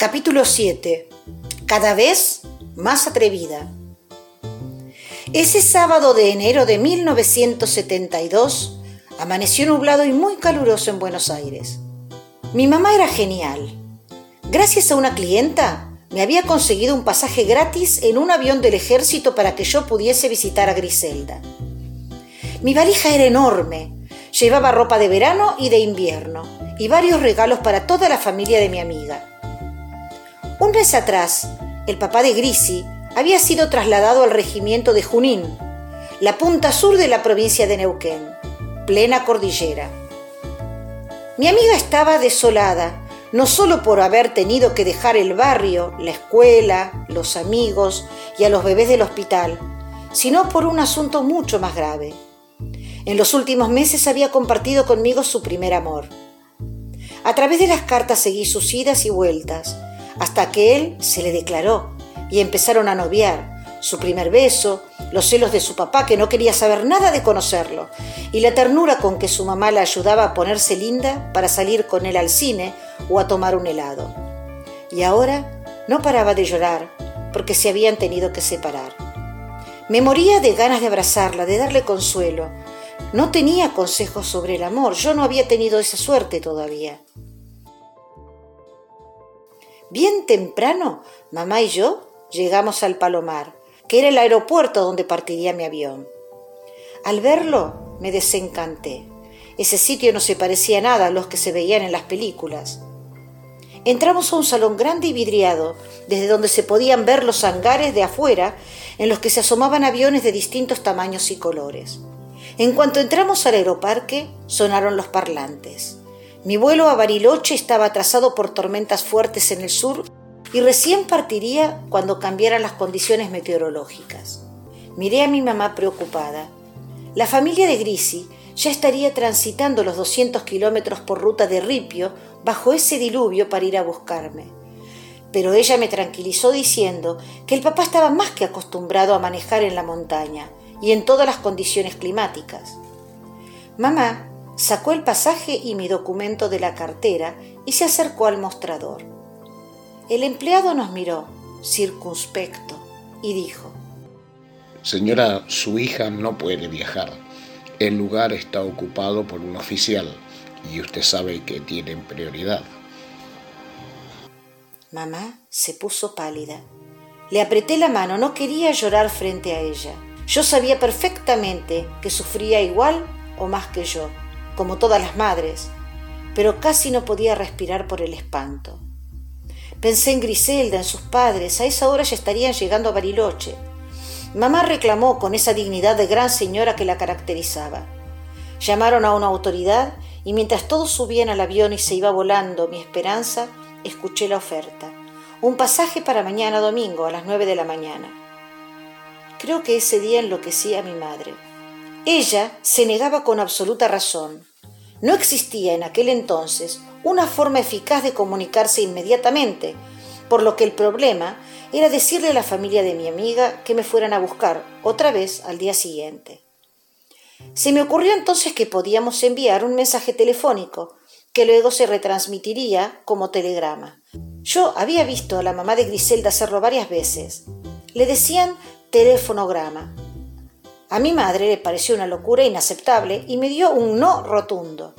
Capítulo 7. Cada vez más atrevida. Ese sábado de enero de 1972 amaneció nublado y muy caluroso en Buenos Aires. Mi mamá era genial. Gracias a una clienta, me había conseguido un pasaje gratis en un avión del ejército para que yo pudiese visitar a Griselda. Mi valija era enorme. Llevaba ropa de verano y de invierno y varios regalos para toda la familia de mi amiga. Un mes atrás, el papá de Grisi había sido trasladado al regimiento de Junín, la punta sur de la provincia de Neuquén, plena cordillera. Mi amiga estaba desolada no solo por haber tenido que dejar el barrio, la escuela, los amigos y a los bebés del hospital, sino por un asunto mucho más grave. En los últimos meses había compartido conmigo su primer amor. A través de las cartas seguí sus idas y vueltas, hasta que él se le declaró y empezaron a noviar, su primer beso, los celos de su papá que no quería saber nada de conocerlo, y la ternura con que su mamá la ayudaba a ponerse linda para salir con él al cine o a tomar un helado. Y ahora no paraba de llorar porque se habían tenido que separar. Me moría de ganas de abrazarla, de darle consuelo. No tenía consejos sobre el amor, yo no había tenido esa suerte todavía. Bien temprano, mamá y yo llegamos al Palomar que era el aeropuerto donde partiría mi avión. Al verlo, me desencanté. Ese sitio no se parecía nada a los que se veían en las películas. Entramos a un salón grande y vidriado, desde donde se podían ver los hangares de afuera, en los que se asomaban aviones de distintos tamaños y colores. En cuanto entramos al aeroparque, sonaron los parlantes. Mi vuelo a Bariloche estaba atrasado por tormentas fuertes en el sur y recién partiría cuando cambiaran las condiciones meteorológicas. Miré a mi mamá preocupada. La familia de Grisi ya estaría transitando los 200 kilómetros por ruta de Ripio bajo ese diluvio para ir a buscarme. Pero ella me tranquilizó diciendo que el papá estaba más que acostumbrado a manejar en la montaña y en todas las condiciones climáticas. Mamá sacó el pasaje y mi documento de la cartera y se acercó al mostrador. El empleado nos miró, circunspecto, y dijo, Señora, su hija no puede viajar. El lugar está ocupado por un oficial y usted sabe que tienen prioridad. Mamá se puso pálida. Le apreté la mano, no quería llorar frente a ella. Yo sabía perfectamente que sufría igual o más que yo, como todas las madres, pero casi no podía respirar por el espanto. Pensé en Griselda, en sus padres, a esa hora ya estarían llegando a Bariloche. Mamá reclamó con esa dignidad de gran señora que la caracterizaba. Llamaron a una autoridad y mientras todos subían al avión y se iba volando mi esperanza, escuché la oferta. Un pasaje para mañana domingo a las nueve de la mañana. Creo que ese día enloquecía a mi madre. Ella se negaba con absoluta razón. No existía en aquel entonces una forma eficaz de comunicarse inmediatamente, por lo que el problema era decirle a la familia de mi amiga que me fueran a buscar otra vez al día siguiente. Se me ocurrió entonces que podíamos enviar un mensaje telefónico que luego se retransmitiría como telegrama. Yo había visto a la mamá de Griselda hacerlo varias veces. Le decían telefonograma. A mi madre le pareció una locura inaceptable y me dio un no rotundo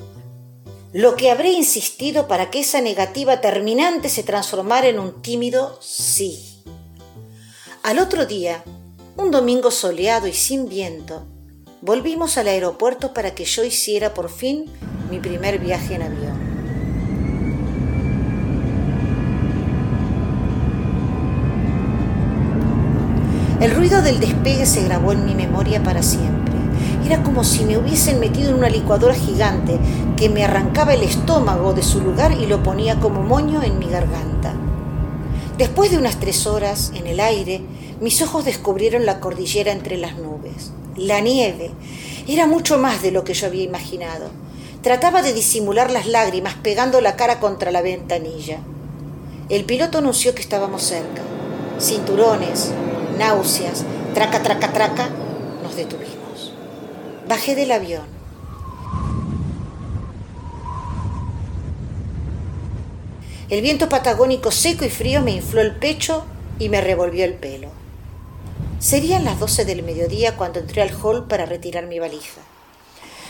lo que habré insistido para que esa negativa terminante se transformara en un tímido sí. Al otro día, un domingo soleado y sin viento, volvimos al aeropuerto para que yo hiciera por fin mi primer viaje en avión. El ruido del despegue se grabó en mi memoria para siempre. Era como si me hubiesen metido en una licuadora gigante que me arrancaba el estómago de su lugar y lo ponía como moño en mi garganta. Después de unas tres horas en el aire, mis ojos descubrieron la cordillera entre las nubes. La nieve era mucho más de lo que yo había imaginado. Trataba de disimular las lágrimas pegando la cara contra la ventanilla. El piloto anunció que estábamos cerca. Cinturones, náuseas, traca, traca, traca, nos detuvimos. Bajé del avión. El viento patagónico seco y frío me infló el pecho y me revolvió el pelo. Serían las doce del mediodía cuando entré al hall para retirar mi valija.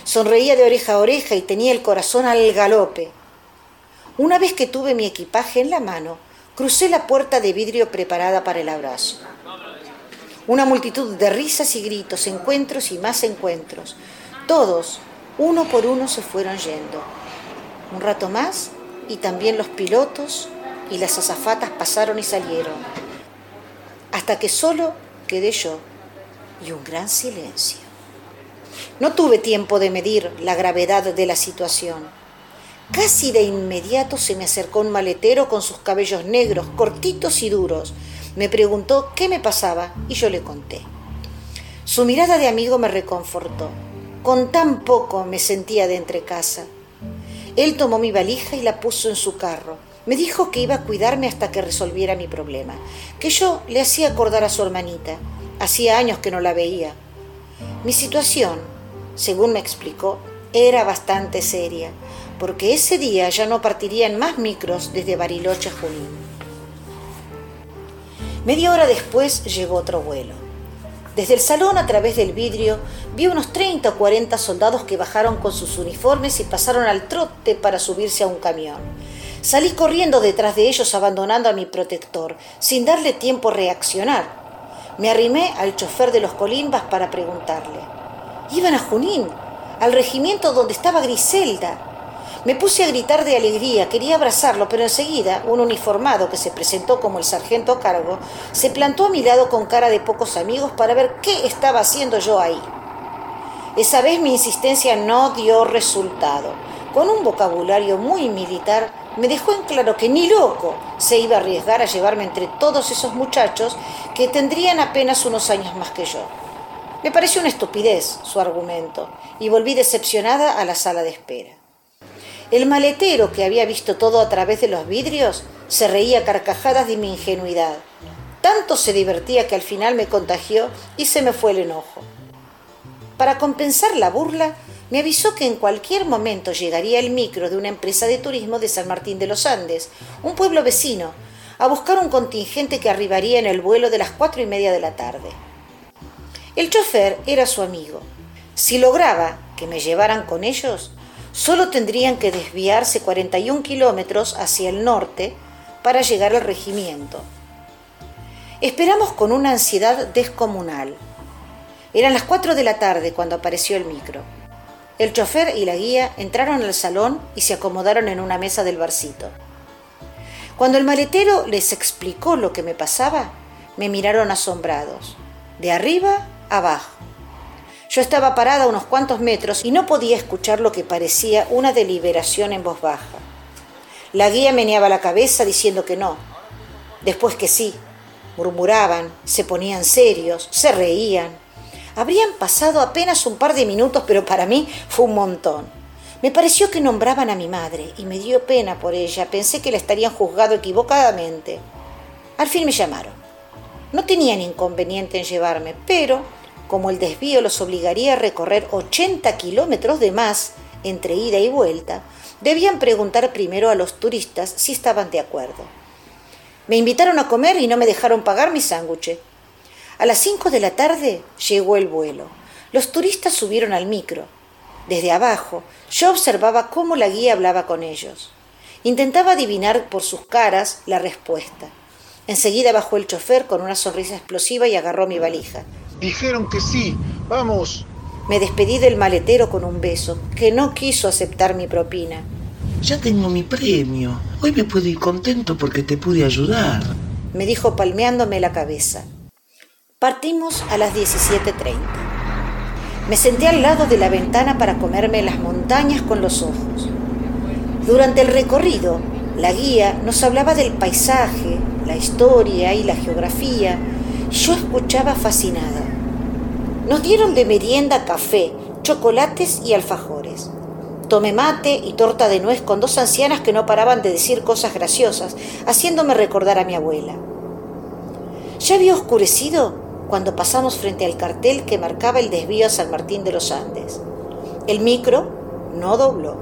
Sonreía de oreja a oreja y tenía el corazón al galope. Una vez que tuve mi equipaje en la mano, crucé la puerta de vidrio preparada para el abrazo. Una multitud de risas y gritos, encuentros y más encuentros. Todos, uno por uno, se fueron yendo. Un rato más y también los pilotos y las azafatas pasaron y salieron, hasta que solo quedé yo y un gran silencio. No tuve tiempo de medir la gravedad de la situación. Casi de inmediato se me acercó un maletero con sus cabellos negros, cortitos y duros. Me preguntó qué me pasaba y yo le conté. Su mirada de amigo me reconfortó. Con tan poco me sentía de entre casa. Él tomó mi valija y la puso en su carro. Me dijo que iba a cuidarme hasta que resolviera mi problema, que yo le hacía acordar a su hermanita. Hacía años que no la veía. Mi situación, según me explicó, era bastante seria, porque ese día ya no partirían más micros desde Bariloche a Junín. Media hora después llegó otro vuelo. Desde el salón, a través del vidrio, vi unos 30 o 40 soldados que bajaron con sus uniformes y pasaron al trote para subirse a un camión. Salí corriendo detrás de ellos abandonando a mi protector, sin darle tiempo a reaccionar. Me arrimé al chofer de los colimbas para preguntarle. Iban a Junín, al regimiento donde estaba Griselda. Me puse a gritar de alegría, quería abrazarlo, pero enseguida un uniformado que se presentó como el sargento cargo se plantó a mi lado con cara de pocos amigos para ver qué estaba haciendo yo ahí. Esa vez mi insistencia no dio resultado. Con un vocabulario muy militar, me dejó en claro que ni loco se iba a arriesgar a llevarme entre todos esos muchachos que tendrían apenas unos años más que yo. Me pareció una estupidez su argumento y volví decepcionada a la sala de espera. El maletero, que había visto todo a través de los vidrios, se reía carcajadas de mi ingenuidad. Tanto se divertía que al final me contagió y se me fue el enojo. Para compensar la burla, me avisó que en cualquier momento llegaría el micro de una empresa de turismo de San Martín de los Andes, un pueblo vecino, a buscar un contingente que arribaría en el vuelo de las cuatro y media de la tarde. El chofer era su amigo. Si lograba que me llevaran con ellos, Solo tendrían que desviarse 41 kilómetros hacia el norte para llegar al regimiento. Esperamos con una ansiedad descomunal. Eran las 4 de la tarde cuando apareció el micro. El chofer y la guía entraron al salón y se acomodaron en una mesa del barcito. Cuando el maletero les explicó lo que me pasaba, me miraron asombrados, de arriba abajo. Yo estaba parada unos cuantos metros y no podía escuchar lo que parecía una deliberación en voz baja. La guía meneaba la cabeza diciendo que no, después que sí. Murmuraban, se ponían serios, se reían. Habrían pasado apenas un par de minutos, pero para mí fue un montón. Me pareció que nombraban a mi madre y me dio pena por ella. Pensé que la estarían juzgado equivocadamente. Al fin me llamaron. No tenían inconveniente en llevarme, pero como el desvío los obligaría a recorrer 80 kilómetros de más entre ida y vuelta, debían preguntar primero a los turistas si estaban de acuerdo. Me invitaron a comer y no me dejaron pagar mi sándwich. A las 5 de la tarde llegó el vuelo. Los turistas subieron al micro. Desde abajo yo observaba cómo la guía hablaba con ellos. Intentaba adivinar por sus caras la respuesta. Enseguida bajó el chofer con una sonrisa explosiva y agarró mi valija. Dijeron que sí. Vamos. Me despedí del maletero con un beso, que no quiso aceptar mi propina. Ya tengo mi premio. Hoy me puedo ir contento porque te pude ayudar. Me dijo palmeándome la cabeza. Partimos a las 17.30. Me senté al lado de la ventana para comerme las montañas con los ojos. Durante el recorrido, la guía nos hablaba del paisaje, la historia y la geografía. Yo escuchaba fascinada. Nos dieron de merienda café, chocolates y alfajores. Tomé mate y torta de nuez con dos ancianas que no paraban de decir cosas graciosas, haciéndome recordar a mi abuela. Ya había oscurecido cuando pasamos frente al cartel que marcaba el desvío a San Martín de los Andes. El micro no dobló.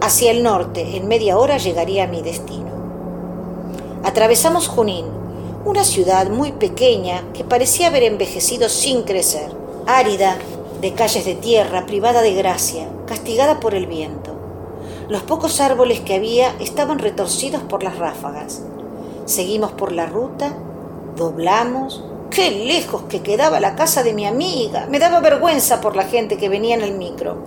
Hacia el norte, en media hora, llegaría a mi destino. Atravesamos Junín, una ciudad muy pequeña que parecía haber envejecido sin crecer, árida, de calles de tierra, privada de gracia, castigada por el viento. Los pocos árboles que había estaban retorcidos por las ráfagas. Seguimos por la ruta, doblamos. ¡Qué lejos que quedaba la casa de mi amiga! Me daba vergüenza por la gente que venía en el micro.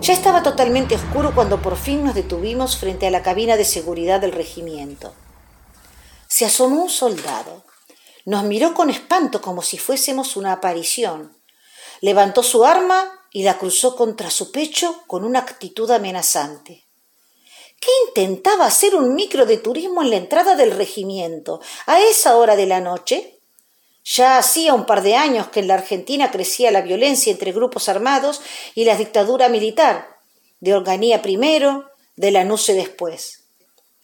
Ya estaba totalmente oscuro cuando por fin nos detuvimos frente a la cabina de seguridad del regimiento. Se asomó un soldado. Nos miró con espanto como si fuésemos una aparición. Levantó su arma y la cruzó contra su pecho con una actitud amenazante. ¿Qué intentaba hacer un micro de turismo en la entrada del regimiento a esa hora de la noche? Ya hacía un par de años que en la Argentina crecía la violencia entre grupos armados y la dictadura militar, de Organia primero, de la Nuce después.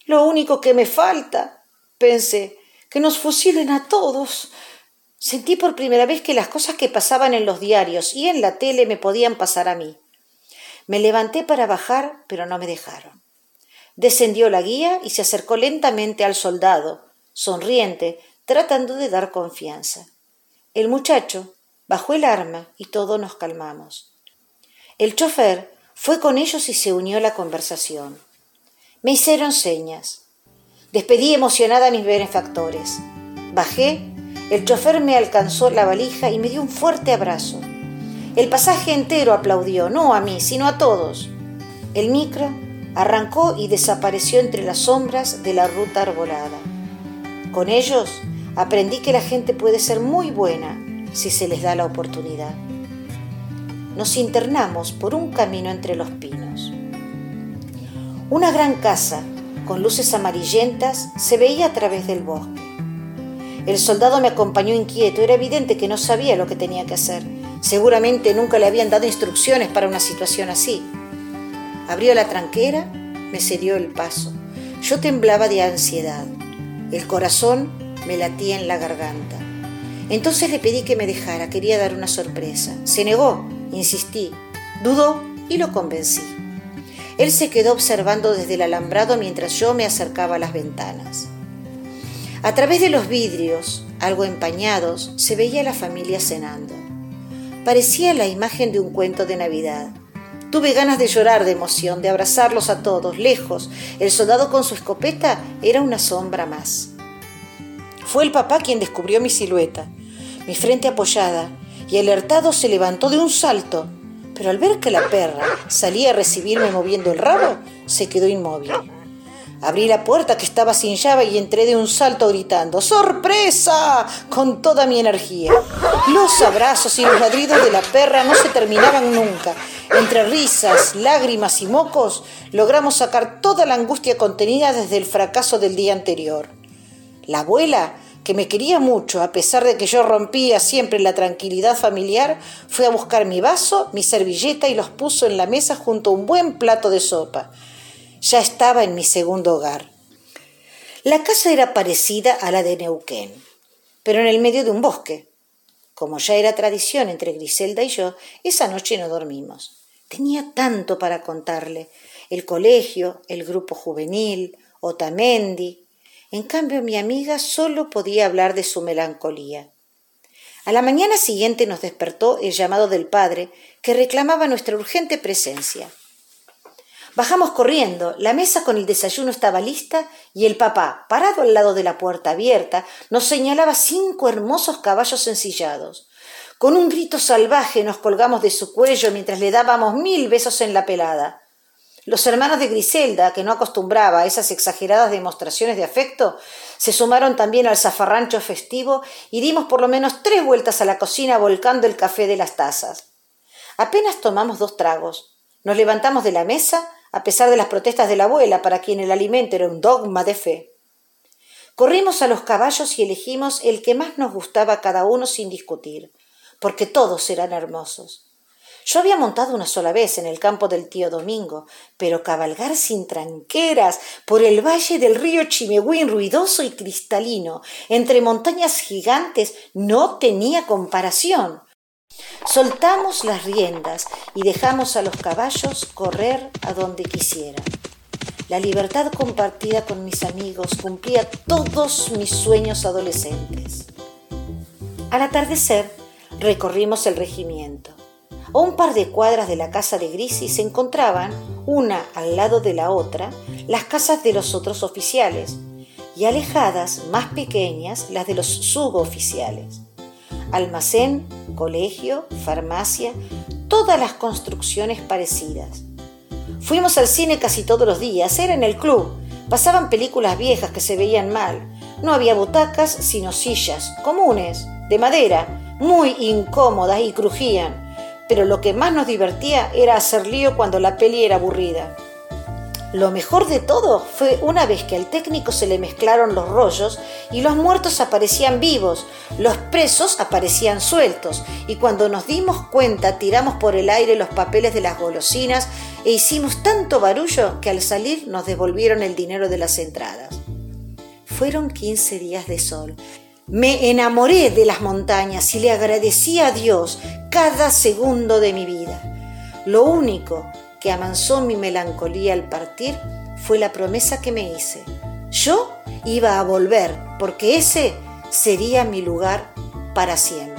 Lo único que me falta, pensé, que nos fusilen a todos, Sentí por primera vez que las cosas que pasaban en los diarios y en la tele me podían pasar a mí. Me levanté para bajar, pero no me dejaron. Descendió la guía y se acercó lentamente al soldado, sonriente, tratando de dar confianza. El muchacho bajó el arma y todos nos calmamos. El chofer fue con ellos y se unió a la conversación. Me hicieron señas. Despedí emocionada a mis benefactores. Bajé el chofer me alcanzó la valija y me dio un fuerte abrazo. El pasaje entero aplaudió, no a mí, sino a todos. El micro arrancó y desapareció entre las sombras de la ruta arbolada. Con ellos aprendí que la gente puede ser muy buena si se les da la oportunidad. Nos internamos por un camino entre los pinos. Una gran casa con luces amarillentas se veía a través del bosque. El soldado me acompañó inquieto. Era evidente que no sabía lo que tenía que hacer. Seguramente nunca le habían dado instrucciones para una situación así. Abrió la tranquera, me cedió el paso. Yo temblaba de ansiedad. El corazón me latía en la garganta. Entonces le pedí que me dejara, quería dar una sorpresa. Se negó, insistí, dudó y lo convencí. Él se quedó observando desde el alambrado mientras yo me acercaba a las ventanas. A través de los vidrios, algo empañados, se veía la familia cenando. Parecía la imagen de un cuento de Navidad. Tuve ganas de llorar de emoción, de abrazarlos a todos, lejos. El soldado con su escopeta era una sombra más. Fue el papá quien descubrió mi silueta, mi frente apoyada, y alertado se levantó de un salto, pero al ver que la perra salía a recibirme moviendo el rabo, se quedó inmóvil. Abrí la puerta que estaba sin llave y entré de un salto gritando ¡Sorpresa! con toda mi energía. Los abrazos y los ladridos de la perra no se terminaban nunca. Entre risas, lágrimas y mocos, logramos sacar toda la angustia contenida desde el fracaso del día anterior. La abuela, que me quería mucho, a pesar de que yo rompía siempre la tranquilidad familiar, fue a buscar mi vaso, mi servilleta y los puso en la mesa junto a un buen plato de sopa ya estaba en mi segundo hogar. La casa era parecida a la de Neuquén, pero en el medio de un bosque. Como ya era tradición entre Griselda y yo, esa noche no dormimos. Tenía tanto para contarle. El colegio, el grupo juvenil, Otamendi. En cambio, mi amiga solo podía hablar de su melancolía. A la mañana siguiente nos despertó el llamado del padre, que reclamaba nuestra urgente presencia. Bajamos corriendo, la mesa con el desayuno estaba lista y el papá, parado al lado de la puerta abierta, nos señalaba cinco hermosos caballos ensillados. Con un grito salvaje nos colgamos de su cuello mientras le dábamos mil besos en la pelada. Los hermanos de Griselda, que no acostumbraba a esas exageradas demostraciones de afecto, se sumaron también al zafarrancho festivo y dimos por lo menos tres vueltas a la cocina volcando el café de las tazas. Apenas tomamos dos tragos. Nos levantamos de la mesa, a pesar de las protestas de la abuela, para quien el alimento era un dogma de fe. Corrimos a los caballos y elegimos el que más nos gustaba a cada uno sin discutir, porque todos eran hermosos. Yo había montado una sola vez en el campo del tío Domingo, pero cabalgar sin tranqueras por el valle del río Chimehuín ruidoso y cristalino, entre montañas gigantes, no tenía comparación. Soltamos las riendas y dejamos a los caballos correr a donde quisieran. La libertad compartida con mis amigos cumplía todos mis sueños adolescentes. Al atardecer, recorrimos el regimiento. A un par de cuadras de la casa de Grisi se encontraban, una al lado de la otra, las casas de los otros oficiales, y alejadas, más pequeñas, las de los suboficiales. Almacén, colegio, farmacia, todas las construcciones parecidas. Fuimos al cine casi todos los días, era en el club. Pasaban películas viejas que se veían mal. No había butacas, sino sillas, comunes, de madera, muy incómodas y crujían pero lo que más nos divertía era hacer lío cuando la peli era aburrida. Lo mejor de todo fue una vez que al técnico se le mezclaron los rollos y los muertos aparecían vivos, los presos aparecían sueltos y cuando nos dimos cuenta tiramos por el aire los papeles de las golosinas e hicimos tanto barullo que al salir nos devolvieron el dinero de las entradas. Fueron 15 días de sol me enamoré de las montañas y le agradecí a Dios cada segundo de mi vida. Lo único que amansó mi melancolía al partir fue la promesa que me hice. Yo iba a volver porque ese sería mi lugar para siempre.